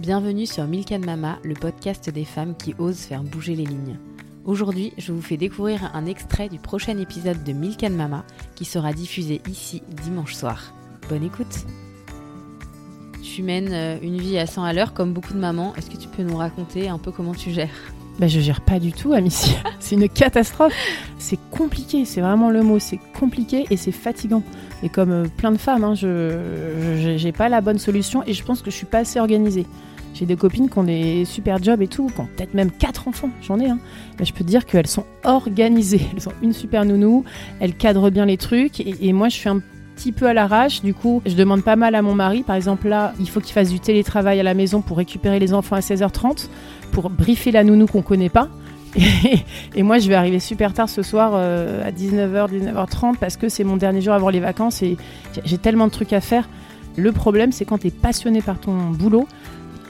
Bienvenue sur Milk Mama, le podcast des femmes qui osent faire bouger les lignes. Aujourd'hui, je vous fais découvrir un extrait du prochain épisode de Milk Mama qui sera diffusé ici dimanche soir. Bonne écoute Tu mènes euh, une vie à 100 à l'heure comme beaucoup de mamans. Est-ce que tu peux nous raconter un peu comment tu gères? Bah, je gère pas du tout, Amicia. c'est une catastrophe. C'est compliqué, c'est vraiment le mot. C'est compliqué et c'est fatigant. Et comme euh, plein de femmes, hein, je n'ai pas la bonne solution et je pense que je suis pas assez organisée. J'ai des copines qui ont des super jobs et tout, qui ont peut-être même quatre enfants, j'en ai. Hein. Mais je peux dire qu'elles sont organisées. Elles ont une super nounou, elles cadrent bien les trucs et, et moi je suis un peu à l'arrache. Du coup, je demande pas mal à mon mari. Par exemple, là, il faut qu'il fasse du télétravail à la maison pour récupérer les enfants à 16h30, pour briefer la nounou qu'on connaît pas. Et, moi, je vais arriver super tard ce soir euh, à 19h, 19h30 parce que c'est mon dernier jour avant les vacances et j'ai tellement de trucs à faire. Le problème, c'est quand tu es passionné par ton boulot,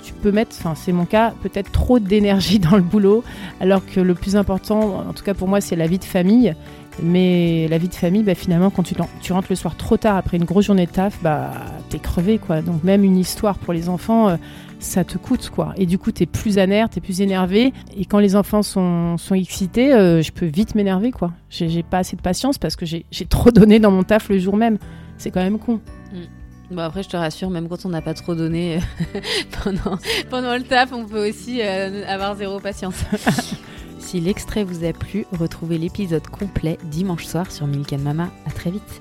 tu peux mettre, enfin c'est mon cas, peut-être trop d'énergie dans le boulot, alors que le plus important, en tout cas pour moi, c'est la vie de famille. Mais la vie de famille, bah, finalement, quand tu, rentres le soir trop tard après une grosse journée de taf, bah, t'es crevé, quoi. Donc même une histoire pour les enfants, euh, ça te coûte, quoi. Et du coup, t'es plus aner, t'es plus énervé. Et quand les enfants sont, sont excités, euh, je peux vite m'énerver, quoi. J'ai pas assez de patience parce que j'ai trop donné dans mon taf le jour même. C'est quand même con. Mm. Bon après je te rassure, même quand on n'a pas trop donné euh, pendant, le taf, on peut aussi avoir zéro patience. Si l'extrait vous a plu, retrouvez l'épisode complet dimanche soir sur Milk Mama. À très vite.